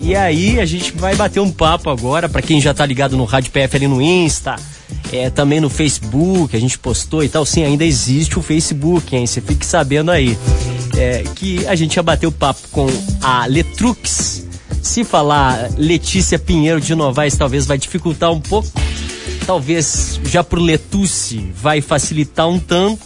E aí a gente vai bater um papo agora, para quem já tá ligado no Rádio PF ali no Insta, é, também no Facebook, a gente postou e tal. Sim, ainda existe o Facebook, hein? Você fique sabendo aí. É, que a gente ia bater o papo com a Letrux. Se falar Letícia Pinheiro de Novaes, talvez vai dificultar um pouco. Talvez já pro Letuce vai facilitar um tanto.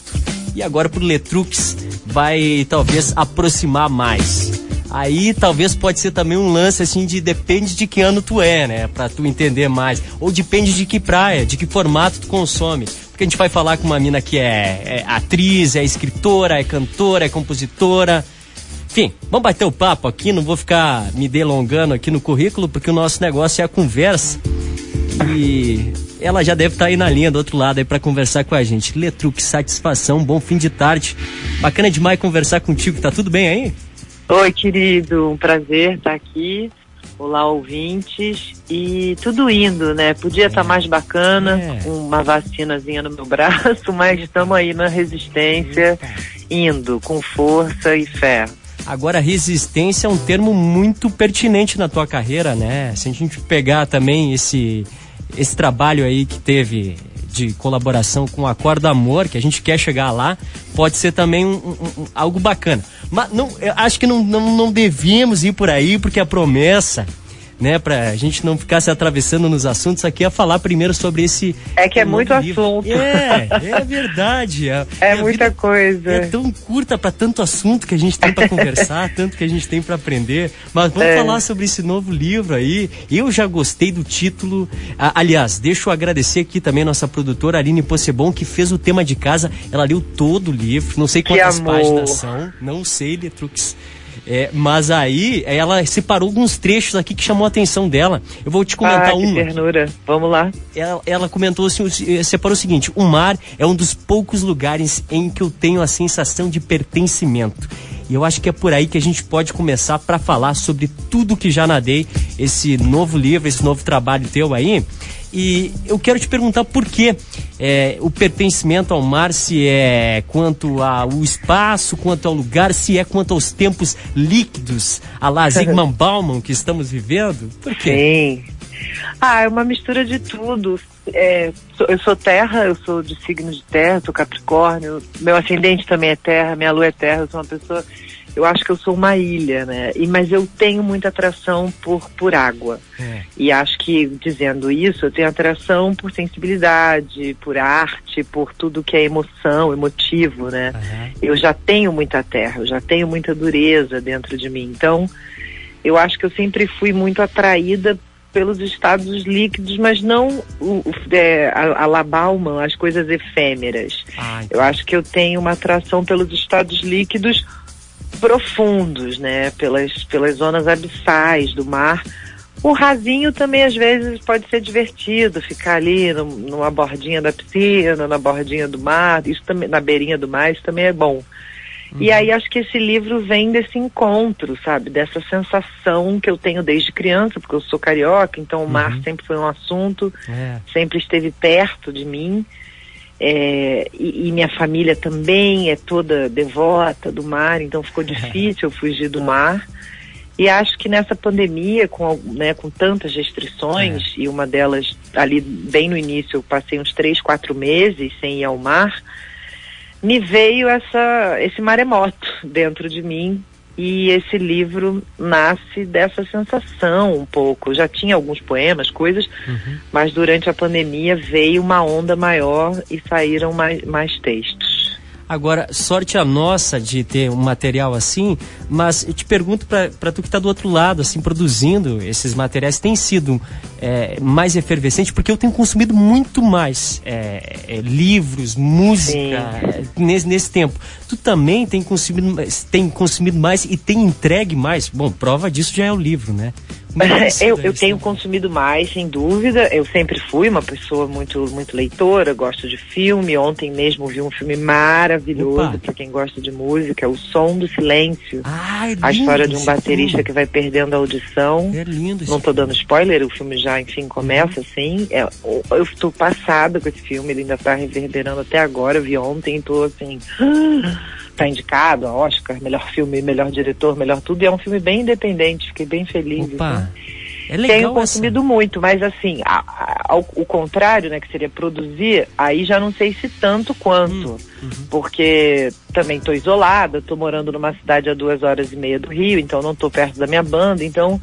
E agora pro Letrux vai talvez aproximar mais. Aí talvez pode ser também um lance assim de depende de que ano tu é, né? Pra tu entender mais. Ou depende de que praia, de que formato tu consome. Porque a gente vai falar com uma mina que é, é atriz, é escritora, é cantora, é compositora. Enfim, vamos bater o papo aqui, não vou ficar me delongando aqui no currículo, porque o nosso negócio é a conversa. E ela já deve estar tá aí na linha do outro lado aí para conversar com a gente. Letruque, satisfação, bom fim de tarde. Bacana demais conversar contigo, tá tudo bem aí? Oi, querido, um prazer estar aqui. Olá, ouvintes. E tudo indo, né? Podia estar é. mais bacana, é. com uma vacinazinha no meu braço, mas estamos aí na resistência, indo com força e fé. Agora, resistência é um termo muito pertinente na tua carreira, né? Se a gente pegar também esse, esse trabalho aí que teve de colaboração com a Corda Amor, que a gente quer chegar lá, pode ser também um, um, um, algo bacana. Mas não, acho que não, não, não devíamos ir por aí, porque a promessa né, pra gente não ficar se atravessando nos assuntos, aqui é falar primeiro sobre esse. É que é muito livro. assunto. É, é verdade. É, é muita coisa. É tão curta para tanto assunto que a gente tem para conversar, tanto que a gente tem para aprender. Mas vamos é. falar sobre esse novo livro aí. Eu já gostei do título. aliás, deixa eu agradecer aqui também a nossa produtora Aline Possebon, que fez o tema de casa. Ela leu todo o livro, não sei quantas páginas são, não sei, Letrux. É, mas aí ela separou alguns trechos aqui que chamou a atenção dela. Eu vou te comentar ah, um. ternura. Vamos lá. Ela, ela comentou assim, eh, separou o seguinte: o mar é um dos poucos lugares em que eu tenho a sensação de pertencimento. E eu acho que é por aí que a gente pode começar para falar sobre tudo que já nadei, esse novo livro, esse novo trabalho teu aí. E eu quero te perguntar por que é, o pertencimento ao mar, se é quanto ao espaço, quanto ao lugar, se é quanto aos tempos líquidos, a la Zygmunt Bauman que estamos vivendo. Por quê? Sim. Ah, é uma mistura de tudo. É, eu sou terra, eu sou de signo de terra, sou capricórnio, meu ascendente também é terra, minha lua é terra, eu sou uma pessoa eu acho que eu sou uma ilha, né? E, mas eu tenho muita atração por, por água. É. E acho que, dizendo isso, eu tenho atração por sensibilidade, por arte, por tudo que é emoção, emotivo, né? Uhum. Eu já tenho muita terra, eu já tenho muita dureza dentro de mim. Então, eu acho que eu sempre fui muito atraída pelos estados líquidos, mas não o, é, a, a La Bauman, as coisas efêmeras. Ai, eu acho que eu tenho uma atração pelos estados líquidos profundos, né? Pelas, pelas zonas abissais do mar. O rasinho também às vezes pode ser divertido, ficar ali no, numa bordinha da piscina, na bordinha do mar, isso também, na beirinha do mar, isso também é bom. Uhum. E aí acho que esse livro vem desse encontro, sabe? Dessa sensação que eu tenho desde criança, porque eu sou carioca, então o mar uhum. sempre foi um assunto, é. sempre esteve perto de mim. É, e, e, minha família também é toda devota do mar, então ficou difícil eu fugir do mar. E acho que nessa pandemia, com, né, com tantas restrições, é. e uma delas ali bem no início, eu passei uns três, quatro meses sem ir ao mar, me veio essa, esse maremoto dentro de mim e esse livro nasce dessa sensação um pouco. Já tinha alguns poemas, coisas, uhum. mas durante a pandemia veio uma onda maior e saíram mais, mais textos. Agora, sorte a nossa de ter um material assim, mas eu te pergunto para tu que está do outro lado, assim, produzindo esses materiais, tem sido é, mais efervescente? Porque eu tenho consumido muito mais é, é, livros, música é, nesse, nesse tempo. Tu também tem consumido, tem consumido mais e tem entregue mais? Bom, prova disso já é o livro, né? eu, eu tenho consumido mais, sem dúvida. Eu sempre fui uma pessoa muito, muito leitora, gosto de filme. Ontem mesmo vi um filme maravilhoso para quem gosta de música, O Som do Silêncio. Ah, é a história de um baterista que vai perdendo a audição. É lindo. Não estou dando spoiler, o filme já, enfim, começa assim. É, eu estou passada com esse filme, ele ainda está reverberando até agora. Eu vi ontem, estou assim está indicado a Oscar, melhor filme, melhor diretor, melhor tudo, e é um filme bem independente, fiquei bem feliz. Opa. Assim. É legal Tenho consumido essa... muito, mas assim, a, a, ao o contrário, né, que seria produzir, aí já não sei se tanto quanto, hum, uhum. porque também estou isolada, estou morando numa cidade a duas horas e meia do Rio, então não estou perto da minha banda, então,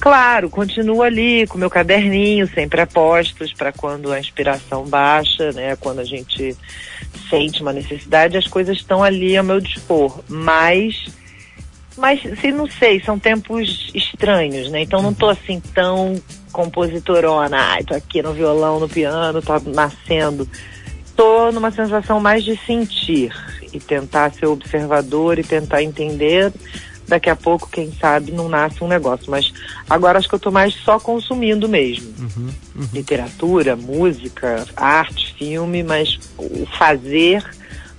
claro, continuo ali com meu caderninho, sempre a postos, para quando a inspiração baixa, né, quando a gente sente uma necessidade, as coisas estão ali ao meu dispor, mas mas, se não sei, são tempos estranhos, né? Então não tô assim tão compositorona, ai, tô aqui no violão, no piano, tá nascendo. Tô numa sensação mais de sentir e tentar ser observador e tentar entender. Daqui a pouco, quem sabe, não nasce um negócio. Mas agora acho que eu tô mais só consumindo mesmo. Uhum, uhum. Literatura, música, arte, filme, mas o fazer,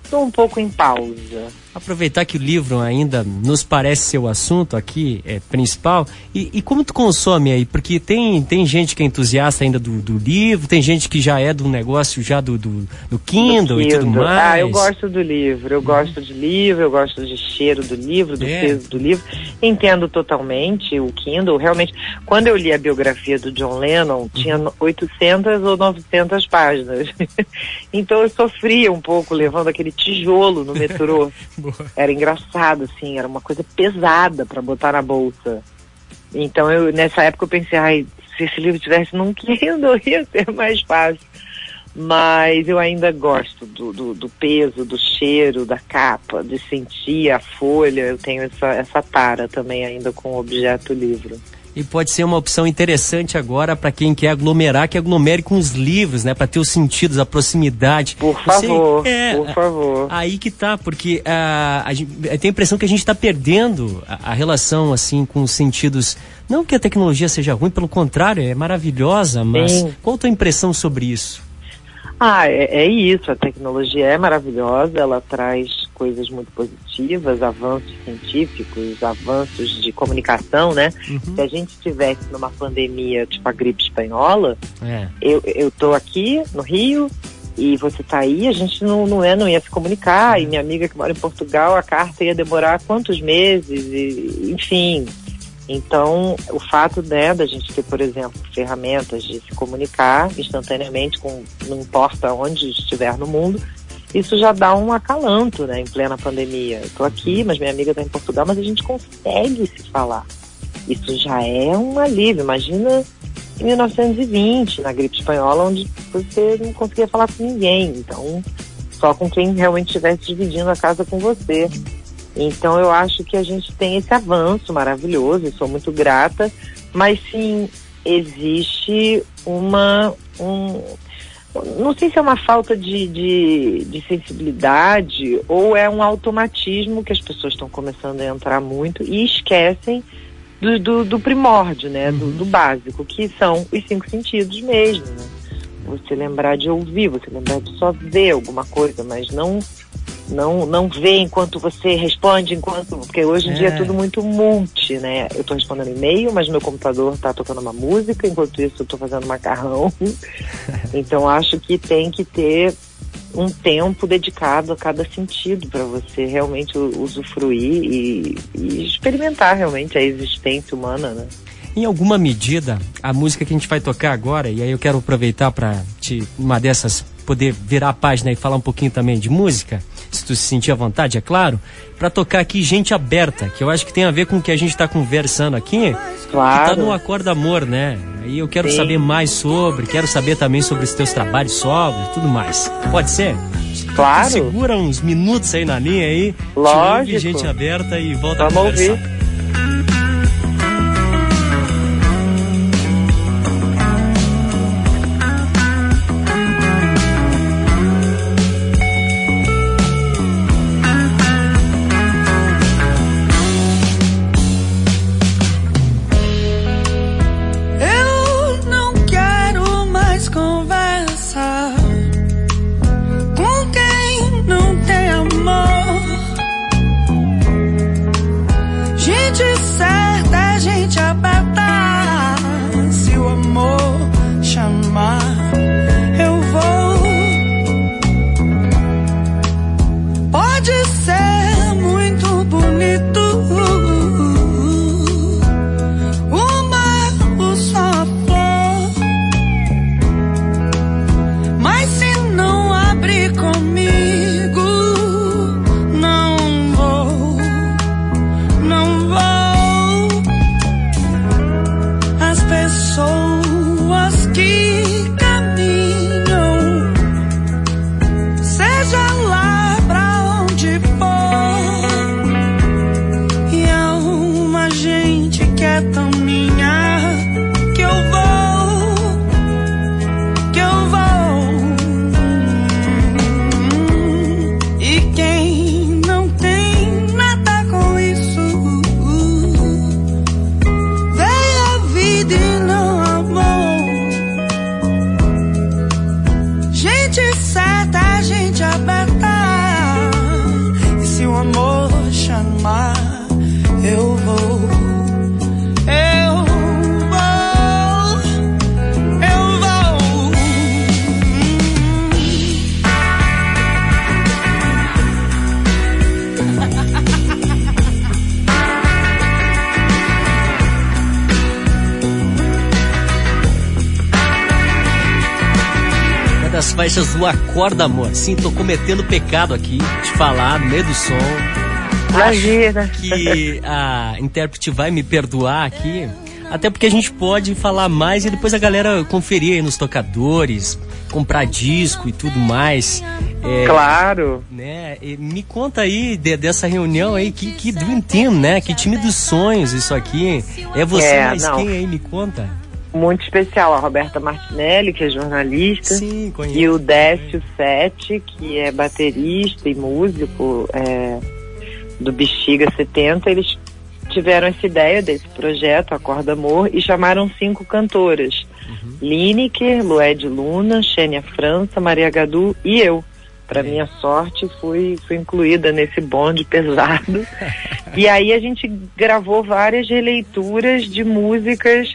tô um pouco em pausa aproveitar que o livro ainda nos parece ser o assunto aqui é, principal. E, e, como tu consome aí? Porque tem, tem gente que é entusiasta ainda do, do livro, tem gente que já é do negócio já do, do, do, Kindle, do Kindle, e tudo mais. Ah, eu gosto do livro. Eu gosto de livro, eu gosto de cheiro do livro, do é. peso do livro. Entendo totalmente o Kindle. Realmente, quando eu li a biografia do John Lennon, tinha 800 uhum. ou 900 páginas. então eu sofria um pouco levando aquele tijolo no metrô. Era engraçado, assim, era uma coisa pesada para botar na bolsa. Então eu nessa época eu pensei, ai, se esse livro tivesse num Kindle ia ser mais fácil. Mas eu ainda gosto do, do, do, peso, do cheiro, da capa, de sentir a folha. Eu tenho essa, essa tara também ainda com o objeto livro e pode ser uma opção interessante agora para quem quer aglomerar, que aglomere com os livros, né? Para ter os sentidos, a proximidade. Por favor, é, por favor. Aí que tá, porque uh, a gente tem a impressão que a gente está perdendo a, a, relação assim com os sentidos. Não que a tecnologia seja ruim, pelo contrário, é maravilhosa, mas Sim. qual a tua impressão sobre isso? Ah, é, é, isso. A tecnologia é maravilhosa, ela traz coisas muito positivas, avanços científicos, avanços de comunicação, né? Uhum. Se a gente estivesse numa pandemia tipo a gripe espanhola, é. eu, eu tô aqui no Rio e você tá aí, a gente não, não, é, não ia se comunicar, e minha amiga que mora em Portugal, a carta ia demorar quantos meses, e, enfim, então, o fato né, da gente ter, por exemplo, ferramentas de se comunicar instantaneamente, com, não importa onde estiver no mundo, isso já dá um acalanto né, em plena pandemia. Estou aqui, mas minha amiga está em Portugal, mas a gente consegue se falar. Isso já é um alívio. Imagina em 1920, na gripe espanhola, onde você não conseguia falar com ninguém. Então, só com quem realmente estivesse dividindo a casa com você. Então eu acho que a gente tem esse avanço maravilhoso, sou muito grata, mas sim existe uma um, não sei se é uma falta de, de, de, sensibilidade ou é um automatismo que as pessoas estão começando a entrar muito e esquecem do, do, do primórdio, né? Do, do, básico, que são os cinco sentidos mesmo. Né? Você lembrar de ouvir, você lembrar de só ver alguma coisa, mas não não não vê enquanto você responde, enquanto. Porque hoje em é. dia é tudo muito multi, né? Eu estou respondendo e-mail, mas meu computador está tocando uma música, enquanto isso eu estou fazendo macarrão. então acho que tem que ter um tempo dedicado a cada sentido para você realmente usufruir e, e experimentar realmente a existência humana, né? Em alguma medida, a música que a gente vai tocar agora, e aí eu quero aproveitar para te uma dessas poder virar a página e falar um pouquinho também de música, se tu se sentir à vontade, é claro, para tocar aqui Gente Aberta, que eu acho que tem a ver com o que a gente está conversando aqui, claro. que tá no Acorda Amor, né? Aí eu quero Sim. saber mais sobre, quero saber também sobre os teus trabalhos solos e tudo mais. Pode ser? Claro. Segura uns minutos aí na linha aí. Lógico. Gente Aberta e volta Vamos a conversar. Ouvir. Gente certa, Faixas do Acorda Amor. Sim, tô cometendo pecado aqui de falar no meio do som. Imagina. Acho que a intérprete vai me perdoar aqui. Até porque a gente pode falar mais e depois a galera conferir aí nos tocadores, comprar disco e tudo mais. É, Claro. né? E me conta aí de- dessa reunião aí, que, que Dream Team, né? Que time dos sonhos isso aqui. É você É, mais não. quem aí, me conta? Muito especial. A Roberta Martinelli, que é jornalista. Sim, conheço. E o Décio Sete, que é baterista e músico é, do Bexiga 70, eles tiveram essa ideia desse projeto, Acorda Amor, e chamaram cinco cantoras. Lineker, Lued Luna, Xênia França, Maria Gadu e eu. Para minha sorte, fui, fui incluída nesse bonde pesado. e aí a gente gravou várias releituras de músicas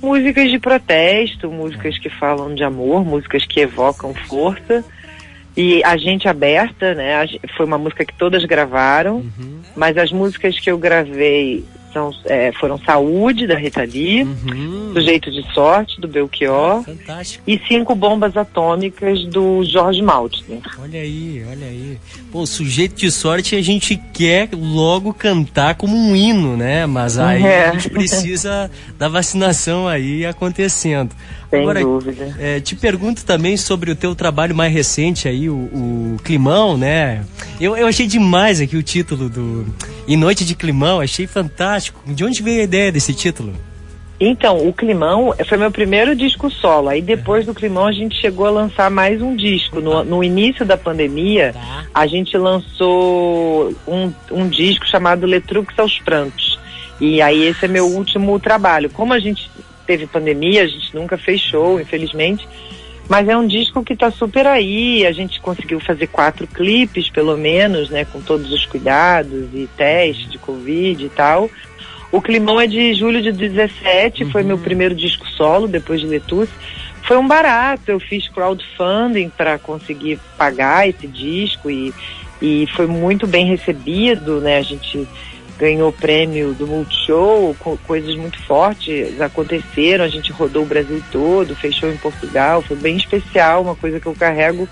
músicas de protesto, músicas que falam de amor, músicas que evocam força. E a gente aberta, né? foi uma música que todas gravaram, Uhum, mas as músicas que eu gravei são, é, foram Saúde, da Rita Lee, uhum. Sujeito de Sorte, do Belchior, Fantástico. e Cinco Bombas Atômicas, do Jorge Maltner. Olha aí, olha aí. Pô, sujeito de sorte a gente quer logo cantar como um hino, né? Mas aí É. a gente precisa da vacinação aí acontecendo. Sem Agora, dúvida. é, te pergunto também sobre o teu trabalho mais recente aí, o, o Climão, né? Eu, eu achei demais aqui o título do Em Noite de Climão, achei fantástico. De onde veio a ideia desse título? Então, o Climão foi meu primeiro disco solo. Aí depois do Climão a gente chegou a lançar mais um disco. No, no início da pandemia, Tá. a gente lançou um, um disco chamado Letrux aos Prantos. E aí esse é meu último trabalho. Como a gente teve pandemia, a gente nunca fez show, infelizmente. Mas é um disco que tá super aí. A gente conseguiu fazer quatro clipes, pelo menos, né? Com todos os cuidados e testes de Covid e tal. O Climão é de julho de 17, foi meu primeiro disco solo, depois de Letus. Foi um barato, eu fiz crowdfunding para conseguir pagar esse disco e, e foi muito bem recebido, né? A gente ganhou o prêmio do Multishow, co coisas muito fortes aconteceram, a gente rodou o Brasil todo, fechou em Portugal, foi bem especial, uma coisa que eu carrego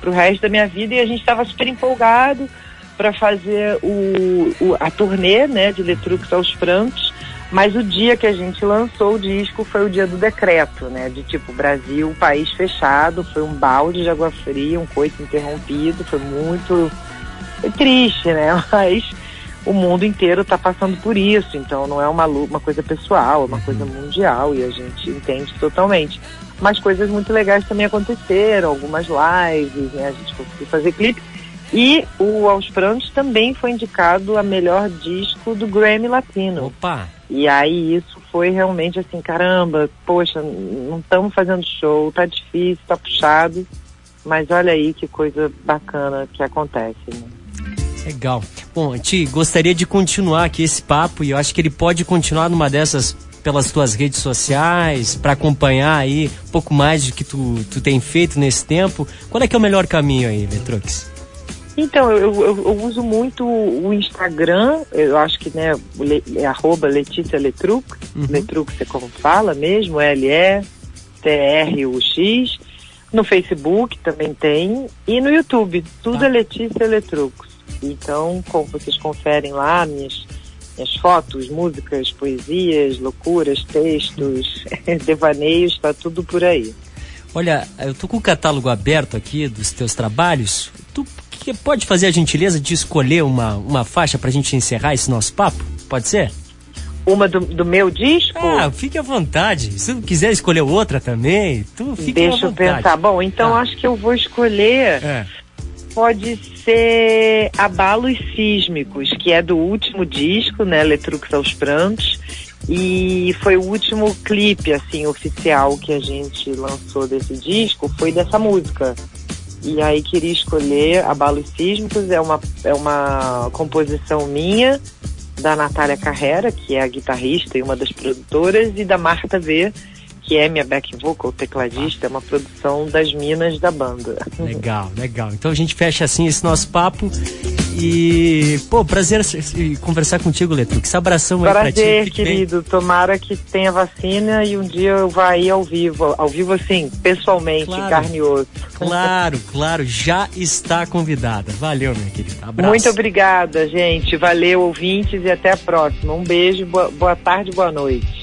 pro resto da minha vida e a gente estava super empolgado para fazer o, o- a turnê né, de Letrux aos Francos, mas o dia que a gente lançou o disco foi o dia do decreto, né? De tipo, Brasil, país fechado, foi um balde de água fria, um coito interrompido, foi muito foi triste, né? Mas o mundo inteiro está passando por isso, então não é uma, uma coisa pessoal, é uma coisa mundial e a gente entende totalmente. Mas coisas muito legais também aconteceram, algumas lives, né? A gente conseguiu fazer clipe. E o Aos Prantos também foi indicado a melhor disco do Grammy Latino. Opa! E aí isso foi realmente assim, caramba, poxa, não estamos fazendo show, tá difícil, tá puxado. Mas olha aí que coisa bacana que acontece. Né? Legal. Bom, Ti, gostaria de continuar aqui esse papo e eu acho que ele pode continuar numa dessas pelas tuas redes sociais, para acompanhar aí um pouco mais do que tu, tu tem feito nesse tempo. Qual é que é o melhor caminho aí, Letrux? Então, eu, eu, eu uso muito o Instagram, eu acho que né, le, é arroba Letícia Letrux, Uhum. Letrux é como fala mesmo, L-E-T-R-U-X. No Facebook também tem. E no YouTube, tudo Tá. é Letícia Letrux. Então, como vocês conferem lá, minhas minhas fotos, músicas, poesias, loucuras, textos, devaneios, está tudo por aí. Olha, eu tô com o catálogo aberto aqui dos teus trabalhos. Tu que pode fazer a gentileza de escolher uma, uma faixa pra gente encerrar esse nosso papo? Pode ser? Uma do, do meu disco? Ah, fique à vontade. Se quiser escolher outra também, tu fique Deixa à vontade. eu pensar. Bom, então Ah. acho que eu vou escolher. É. Pode ser Abalos Sísmicos, que é do último disco, né? Letrux aos Prantos. E foi o último clipe, assim, oficial que a gente lançou desse disco, foi dessa música. E aí queria escolher Abalos Sísmicos, é uma, é uma composição minha, da Natália Carrera, que é a guitarrista e uma das produtoras, e da Marta V, que é minha back vocal, tecladista, é uma produção das minas da banda. Legal, legal. Então a gente fecha assim esse nosso papo. E, pô, prazer conversar contigo, Letrux. Abração aí pra ti. Prazer, Fique bem. querido. Tomara que tenha vacina e um dia eu vá aí ao vivo. Ao vivo, assim, pessoalmente, Claro. carne e osso. Claro, claro, já está convidada. Valeu, minha querida. Abraço. Muito obrigada, gente. Valeu, ouvintes, e até a próxima. Um beijo, boa, boa tarde, boa noite.